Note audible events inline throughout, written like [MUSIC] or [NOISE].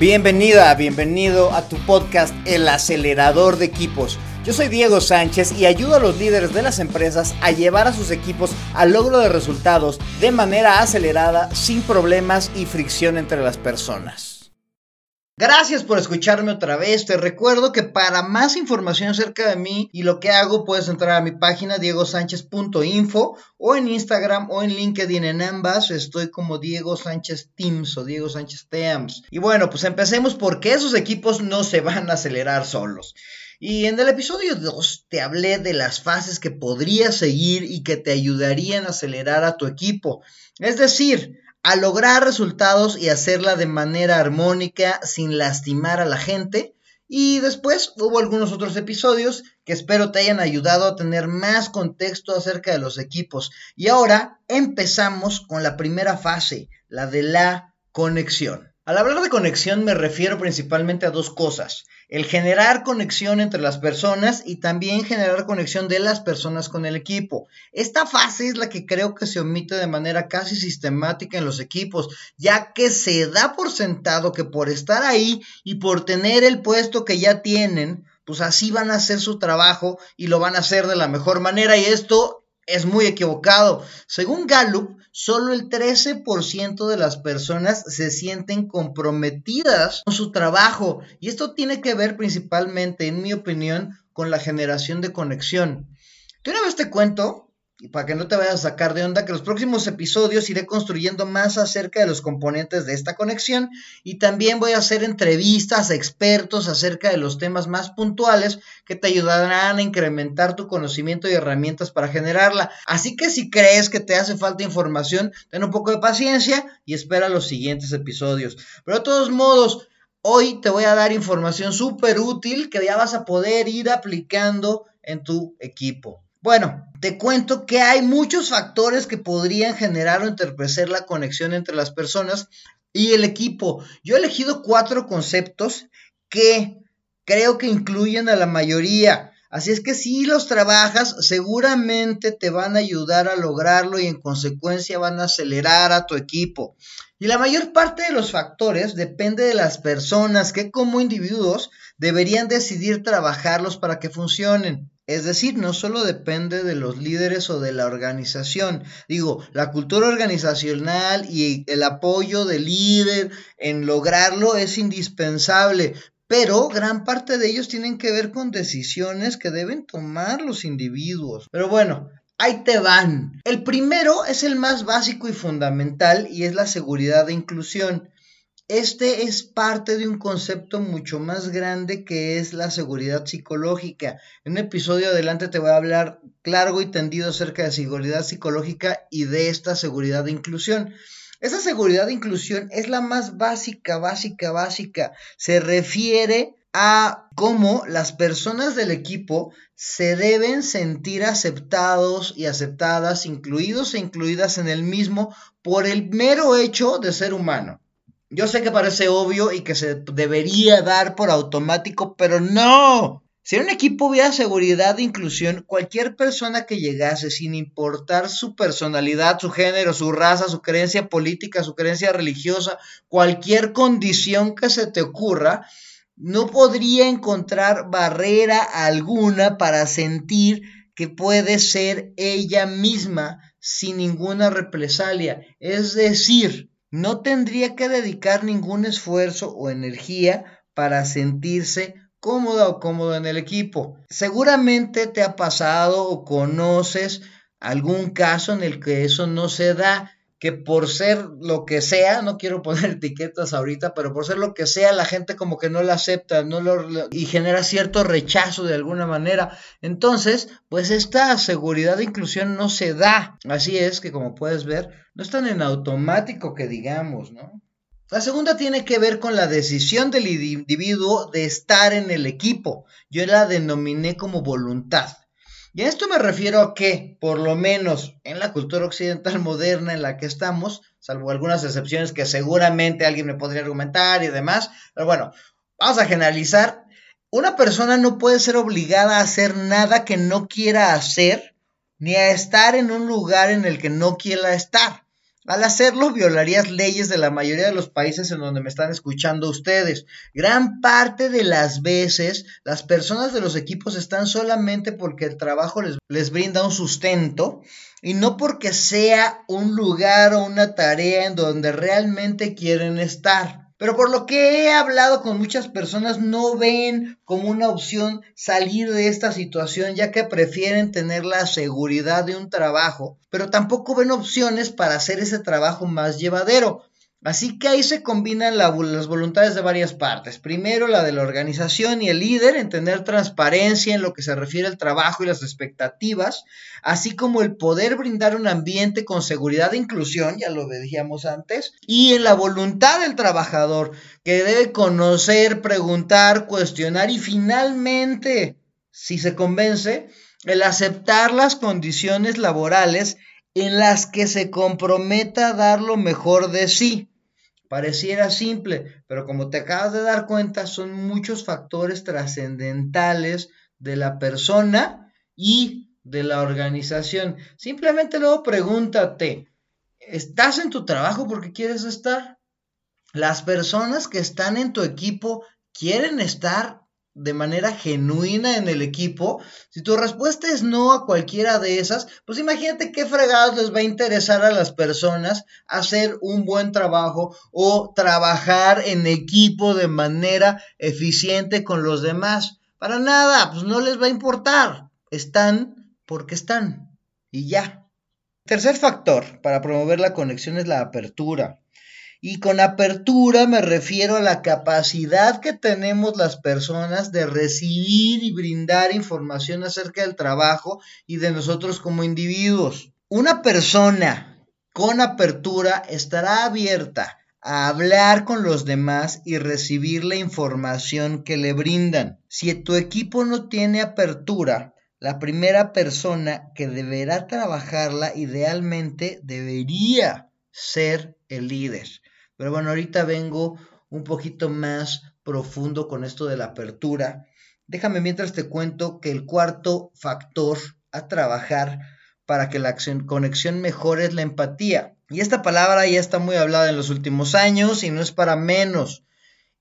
Bienvenida, bienvenido a tu podcast El acelerador de equipos. Yo soy Diego Sánchez y ayudo a los líderes de las empresas a llevar a sus equipos al logro de resultados de manera acelerada, sin problemas y fricción entre las personas. Gracias por escucharme otra vez. Te recuerdo que para más información acerca de mí y lo que hago puedes entrar a mi página diegosánchez.info o en Instagram o en LinkedIn en ambas. Estoy como Diego Sánchez Teams o Diego Sánchez Teams. Y bueno, pues empecemos porque esos equipos no se van a acelerar solos. Y en el episodio 2 te hablé de las fases que podrías seguir y que te ayudarían a acelerar a tu equipo. Es decir, a lograr resultados y hacerla de manera armónica sin lastimar a la gente. Y después hubo algunos otros episodios que espero te hayan ayudado a tener más contexto acerca de los equipos. Y ahora empezamos con la primera fase, la de la conexión. Al hablar de conexión me refiero principalmente a dos cosas. El generar conexión entre las personas y también generar conexión de las personas con el equipo. Esta fase es la que creo que se omite de manera casi sistemática en los equipos, ya que se da por sentado que por estar ahí y por tener el puesto que ya tienen, pues así van a hacer su trabajo y lo van a hacer de la mejor manera y esto es muy equivocado. Según Gallup, solo el 13% de las personas se sienten comprometidas con su trabajo y esto tiene que ver principalmente, en mi opinión, con la generación de conexión. De una vez te cuento y para que no te vayas a sacar de onda, que los próximos episodios iré construyendo más acerca de los componentes de esta conexión y también voy a hacer entrevistas a expertos acerca de los temas más puntuales que te ayudarán a incrementar tu conocimiento y herramientas para generarla. Así que si crees que te hace falta información, ten un poco de paciencia y espera los siguientes episodios. Pero de todos modos, hoy te voy a dar información súper útil que ya vas a poder ir aplicando en tu equipo. Bueno, te cuento que hay muchos factores que podrían generar o entorpecer la conexión entre las personas y el equipo. Yo he elegido cuatro conceptos que creo que incluyen a la mayoría. Así es que si los trabajas, seguramente te van a ayudar a lograrlo y en consecuencia van a acelerar a tu equipo. Y la mayor parte de los factores depende de las personas que como individuos deberían decidir trabajarlos para que funcionen. Es decir, no solo depende de los líderes o de la organización. Digo, la cultura organizacional y el apoyo del líder en lograrlo es indispensable, pero gran parte de ellos tienen que ver con decisiones que deben tomar los individuos. Pero bueno, ahí te van. El primero es el más básico y fundamental y es la seguridad de inclusión. Este es parte de un concepto mucho más grande que es la seguridad psicológica. En un episodio adelante te voy a hablar largo y tendido acerca de seguridad psicológica y de esta seguridad de inclusión. Esa seguridad de inclusión es la más básica, básica, básica. Se refiere a cómo las personas del equipo se deben sentir aceptados y aceptadas, incluidos e incluidas en el mismo por el mero hecho de ser humano. Yo sé que parece obvio y que se debería dar por automático, pero no. Si en un equipo hubiera seguridad de inclusión, cualquier persona que llegase, sin importar su personalidad, su género, su raza, su creencia política, su creencia religiosa, cualquier condición que se te ocurra, no podría encontrar barrera alguna para sentir que puede ser ella misma sin ninguna represalia. Es decir, no tendría que dedicar ningún esfuerzo o energía para sentirse cómoda o cómodo en el equipo. Seguramente te ha pasado o conoces algún caso en el que eso no se da que por ser lo que sea, no quiero [LAUGHS] poner etiquetas ahorita, pero por ser lo que sea, la gente como que no la acepta, no lo, y genera cierto rechazo de alguna manera. Entonces, pues esta seguridad de inclusión no se da. Así es que como puedes ver, no están en automático que digamos, ¿no? La segunda tiene que ver con la decisión del individuo de estar en el equipo. Yo la denominé como voluntad. Y a esto me refiero a que, por lo menos en la cultura occidental moderna en la que estamos, salvo algunas excepciones que seguramente alguien me podría argumentar y demás, pero bueno, vamos a generalizar, una persona no puede ser obligada a hacer nada que no quiera hacer, ni a estar en un lugar en el que no quiera estar. Al hacerlo, violarías leyes de la mayoría de los países en donde me están escuchando ustedes. Gran parte de las veces, las personas de los equipos están solamente porque el trabajo les, les brinda un sustento y no porque sea un lugar o una tarea en donde realmente quieren estar. Pero por lo que he hablado con muchas personas, no ven como una opción salir de esta situación, ya que prefieren tener la seguridad de un trabajo, pero tampoco ven opciones para hacer ese trabajo más llevadero. Así que ahí se combinan las voluntades de varias partes. Primero, la de la organización y el líder en tener transparencia en lo que se refiere al trabajo y las expectativas, así como el poder brindar un ambiente con seguridad e inclusión, ya lo decíamos antes, y en la voluntad del trabajador, que debe conocer, preguntar, cuestionar y finalmente, si se convence, el aceptar las condiciones laborales en las que se comprometa a dar lo mejor de sí. Pareciera simple, pero como te acabas de dar cuenta, son muchos factores trascendentales de la persona y de la organización. Simplemente luego pregúntate, ¿estás en tu trabajo porque quieres estar? ¿Las personas que están en tu equipo quieren estar de manera genuina en el equipo, si tu respuesta es no a cualquiera de esas, pues imagínate qué fregados les va a interesar a las personas hacer un buen trabajo o trabajar en equipo de manera eficiente con los demás. Para nada, pues no les va a importar. Están porque están. Y ya. Tercer factor para promover la conexión es la apertura. Y con apertura me refiero a la capacidad que tenemos las personas de recibir y brindar información acerca del trabajo y de nosotros como individuos. Una persona con apertura estará abierta a hablar con los demás y recibir la información que le brindan. Si tu equipo no tiene apertura, la primera persona que deberá trabajarla idealmente debería ser el líder. Pero bueno, ahorita vengo un poquito más profundo con esto de la apertura. Déjame mientras te cuento que el cuarto factor a trabajar para que la conexión mejore es la empatía. Y esta palabra ya está muy hablada en los últimos años y no es para menos.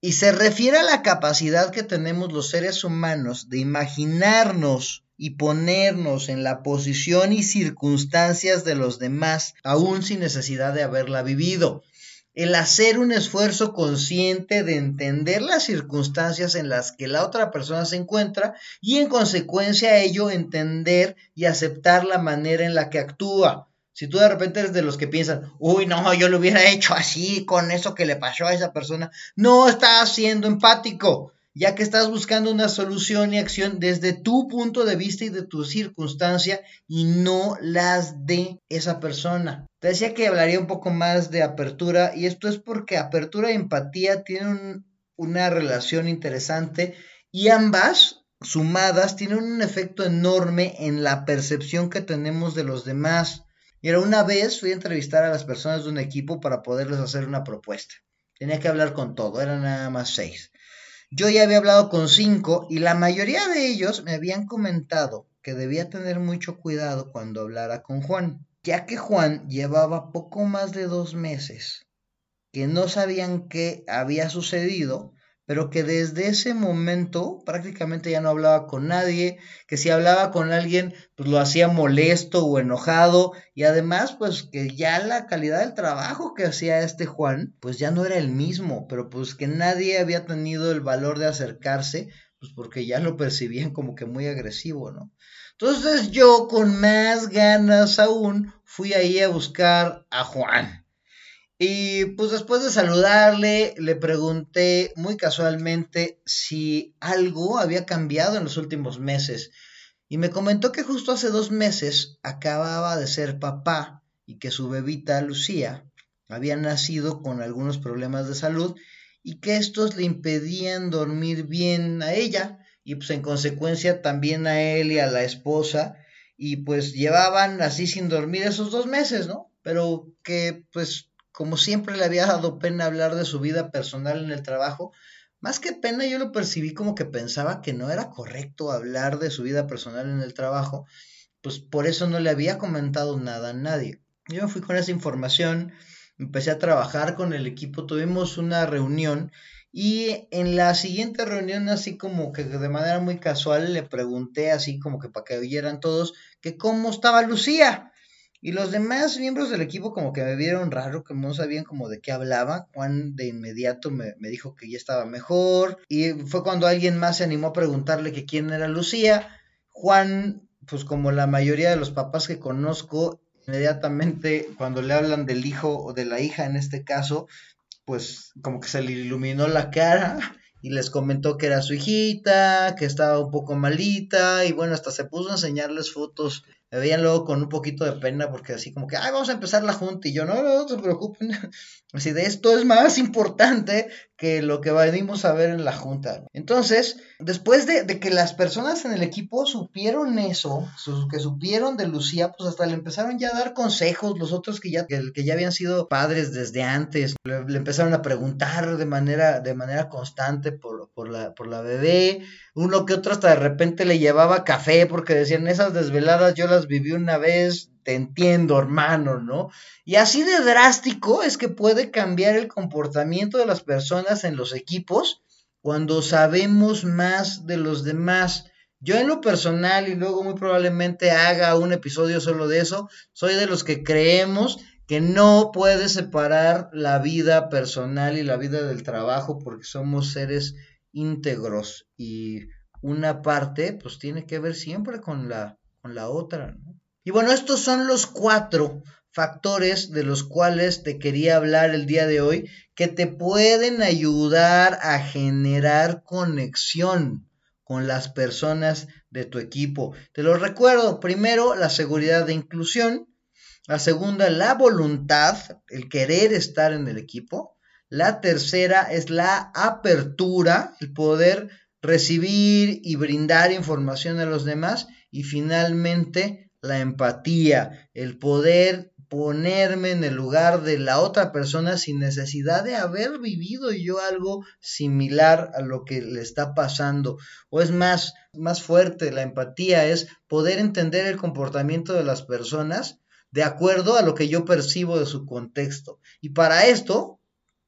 Y se refiere a la capacidad que tenemos los seres humanos de imaginarnos y ponernos en la posición y circunstancias de los demás, aún sin necesidad de haberla vivido el hacer un esfuerzo consciente de entender las circunstancias en las que la otra persona se encuentra y en consecuencia a ello entender y aceptar la manera en la que actúa. Si tú de repente eres de los que piensan, uy, no, yo lo hubiera hecho así con eso que le pasó a esa persona, no estás siendo empático ya que estás buscando una solución y acción desde tu punto de vista y de tu circunstancia y no las de esa persona. Te decía que hablaría un poco más de apertura y esto es porque apertura y empatía tienen una relación interesante y ambas sumadas tienen un efecto enorme en la percepción que tenemos de los demás. Y era una vez fui a entrevistar a las personas de un equipo para poderles hacer una propuesta. Tenía que hablar con todo, eran nada más seis. Yo ya había hablado con cinco y la mayoría de ellos me habían comentado que debía tener mucho cuidado cuando hablara con Juan, ya que Juan llevaba poco más de dos meses, que no sabían qué había sucedido pero que desde ese momento prácticamente ya no hablaba con nadie, que si hablaba con alguien, pues lo hacía molesto o enojado, y además, pues que ya la calidad del trabajo que hacía este Juan, pues ya no era el mismo, pero pues que nadie había tenido el valor de acercarse, pues porque ya lo percibían como que muy agresivo, ¿no? Entonces yo con más ganas aún fui ahí a buscar a Juan. Y pues después de saludarle, le pregunté muy casualmente si algo había cambiado en los últimos meses. Y me comentó que justo hace dos meses acababa de ser papá y que su bebita Lucía había nacido con algunos problemas de salud y que estos le impedían dormir bien a ella y pues en consecuencia también a él y a la esposa y pues llevaban así sin dormir esos dos meses, ¿no? Pero que pues como siempre le había dado pena hablar de su vida personal en el trabajo, más que pena yo lo percibí como que pensaba que no era correcto hablar de su vida personal en el trabajo, pues por eso no le había comentado nada a nadie. Yo fui con esa información, empecé a trabajar con el equipo, tuvimos una reunión y en la siguiente reunión, así como que de manera muy casual, le pregunté, así como que para que oyeran todos, que cómo estaba Lucía. Y los demás miembros del equipo como que me vieron raro, que no sabían como de qué hablaba. Juan de inmediato me, me, dijo que ya estaba mejor. Y fue cuando alguien más se animó a preguntarle que quién era Lucía. Juan, pues como la mayoría de los papás que conozco, inmediatamente cuando le hablan del hijo o de la hija en este caso, pues como que se le iluminó la cara y les comentó que era su hijita, que estaba un poco malita y bueno, hasta se puso a enseñarles fotos me veían luego con un poquito de pena porque así como que, ay, vamos a empezar la junta y yo, no, no, no se preocupen, [LAUGHS] así de esto es más importante que lo que venimos a ver en la junta. Entonces, después de, que las personas en el equipo supieron eso, que supieron de Lucía, pues hasta le empezaron ya a dar consejos, los otros que ya, que, ya habían sido padres desde antes, le, empezaron a preguntar de manera, de manera constante por, por, la, por la bebé, uno que otro hasta de repente le llevaba café porque decían, esas desveladas yo las viví una vez, te entiendo, hermano, ¿no? Y así de drástico es que puede cambiar el comportamiento de las personas en los equipos cuando sabemos más de los demás. Yo en lo personal, y luego muy probablemente haga un episodio solo de eso, soy de los que creemos que no puede separar la vida personal y la vida del trabajo porque somos seres íntegros y una parte pues tiene que ver siempre con la, con la otra. Y bueno, estos son los cuatro factores de los cuales te quería hablar el día de hoy que te pueden ayudar a generar conexión con las personas de tu equipo. Te lo recuerdo, primero la seguridad de inclusión, la segunda la voluntad, el querer estar en el equipo, la tercera es la apertura, el poder recibir y brindar información a los demás. Y finalmente, la empatía, el poder ponerme en el lugar de la otra persona sin necesidad de haber vivido yo algo similar a lo que le está pasando. O es más, más fuerte, la empatía es poder entender el comportamiento de las personas de acuerdo a lo que yo percibo de su contexto. Y para esto,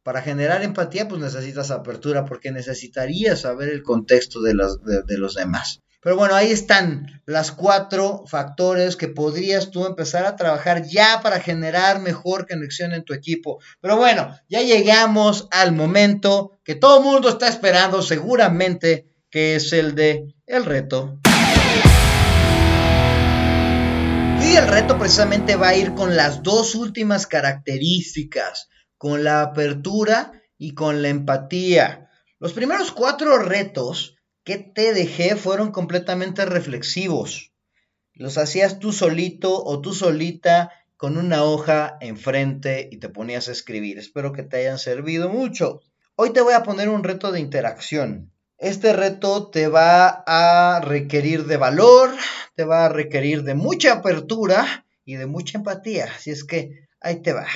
para generar empatía, pues necesitas apertura, porque necesitarías saber el contexto de los, de, los demás. Pero bueno, ahí están las cuatro factores que podrías tú empezar a trabajar ya para generar mejor conexión en tu equipo. Pero bueno, ya llegamos al momento que todo el mundo está esperando seguramente, que es el de el reto. Y el reto precisamente va a ir con las dos últimas características con la apertura y con la empatía. Los primeros cuatro retos que te dejé fueron completamente reflexivos. Los hacías tú solito o tú solita con una hoja enfrente y te ponías a escribir. Espero que te hayan servido mucho. Hoy te voy a poner un reto de interacción. Este reto te va a requerir de valor, te va a requerir de mucha apertura y de mucha empatía. Así es que ahí te va.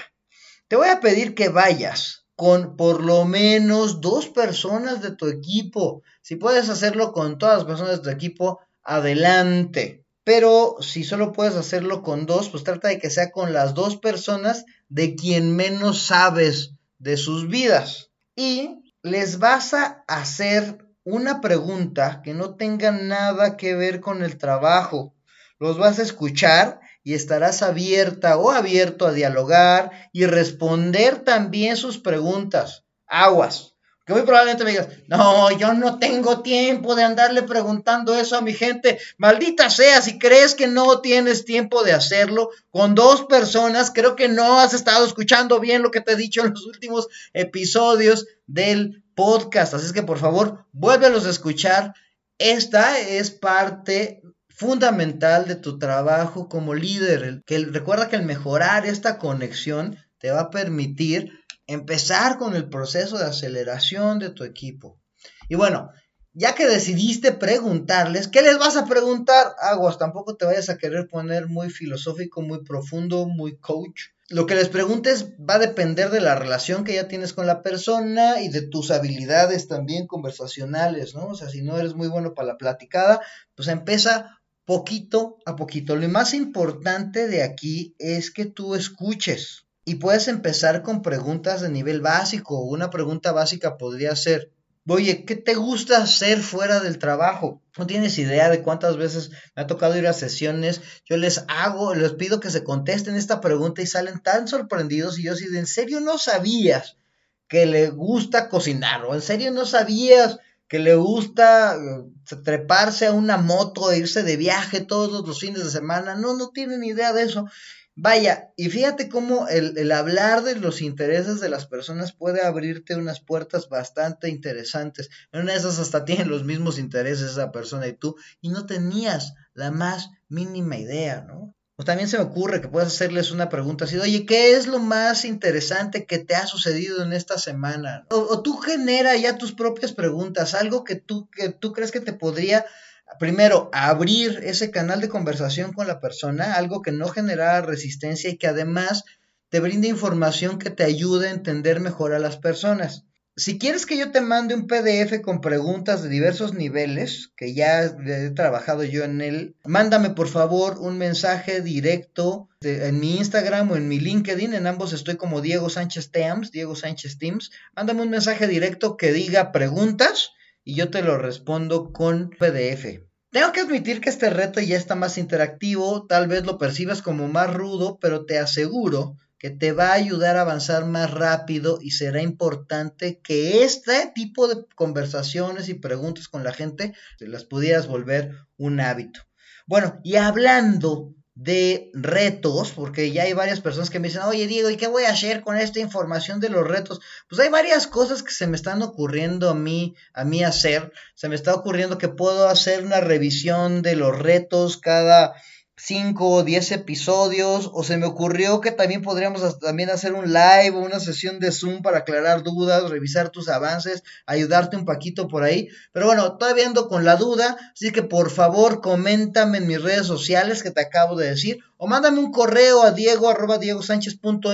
Te voy a pedir que vayas con por lo menos dos personas de tu equipo. Si puedes hacerlo con todas las personas de tu equipo, adelante. Pero si solo puedes hacerlo con dos, pues trata de que sea con las dos personas de quien menos sabes de sus vidas. Y les vas a hacer una pregunta que no tenga nada que ver con el trabajo. Los vas a escuchar y estarás abierta o abierto a dialogar y responder también sus preguntas. Aguas. Que muy probablemente me digas, no, yo no tengo tiempo de andarle preguntando eso a mi gente. Maldita sea, si crees que no tienes tiempo de hacerlo con dos personas, creo que no has estado escuchando bien lo que te he dicho en los últimos episodios del podcast. Así es que por favor, vuélvelos a escuchar. Esta es parte fundamental de tu trabajo como líder. Que recuerda que el mejorar esta conexión te va a permitir empezar con el proceso de aceleración de tu equipo. Y bueno, ya que decidiste preguntarles, ¿qué les vas a preguntar? Aguas, tampoco te vayas a querer poner muy filosófico, muy profundo, muy coach. Lo que les preguntes va a depender de la relación que ya tienes con la persona y de tus habilidades también conversacionales, ¿no? O sea, si no eres muy bueno para la platicada, pues empieza poquito a poquito. Lo más importante de aquí es que tú escuches y puedes empezar con preguntas de nivel básico. Una pregunta básica podría ser, oye, ¿qué te gusta hacer fuera del trabajo? No tienes idea de cuántas veces me ha tocado ir a sesiones. Yo les hago, les pido que se contesten esta pregunta y salen tan sorprendidos y yo así, ¿en serio no sabías que le gusta cocinar? ¿O en serio no sabías que le gusta eh, treparse a una moto e irse de viaje todos los fines de semana. No, no tienen idea de eso. Vaya, y fíjate cómo el, el, hablar de los intereses de las personas puede abrirte unas puertas bastante interesantes. Una de esas hasta tienen los mismos intereses esa persona y tú, y no tenías la más mínima idea, ¿no? O también se me ocurre que puedas hacerles una pregunta así, oye, ¿qué es lo más interesante que te ha sucedido en esta semana? O, tú genera ya tus propias preguntas, algo que tú, que tú crees que te podría, primero, abrir ese canal de conversación con la persona, algo que no genera resistencia y que además te brinde información que te ayude a entender mejor a las personas si quieres que yo te mande un PDF con preguntas de diversos niveles, que ya he trabajado yo en él, mándame por favor un mensaje directo en mi Instagram o en mi LinkedIn, en ambos estoy como Diego Sánchez Teams, Diego Sánchez Teams, mándame un mensaje directo que diga preguntas y yo te lo respondo con PDF. Tengo que admitir que este reto ya está más interactivo, tal vez lo percibas como más rudo, pero te aseguro que te va a ayudar a avanzar más rápido y será importante que este tipo de conversaciones y preguntas con la gente se las pudieras volver un hábito. Bueno, y hablando de retos, porque ya hay varias personas que me dicen, oye Diego, ¿y qué voy a hacer con esta información de los retos? Pues hay varias cosas que se me están ocurriendo a mí, a mí hacer. Se me está ocurriendo que puedo hacer una revisión de los retos cada 5 o 10 episodios, o se me ocurrió que también podríamos también hacer un live o una sesión de Zoom para aclarar dudas, revisar tus avances, ayudarte un poquito por ahí. Pero bueno, todavía ando con la duda, así que por favor coméntame en mis redes sociales que te acabo de decir, o mándame un correo a diego arroba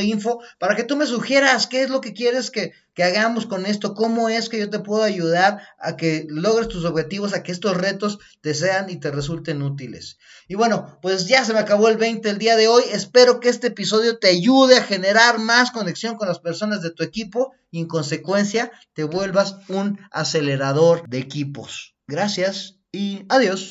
info para que tú me sugieras qué es lo que quieres que, que hagamos con esto, cómo es que yo te puedo ayudar a que logres tus objetivos, a que estos retos te sean y te resulten útiles. Y bueno, pues ya se me acabó el 20 el día de hoy. Espero que este episodio te ayude a generar más conexión con las personas de tu equipo y en consecuencia te vuelvas un acelerador de equipos. Gracias y adiós.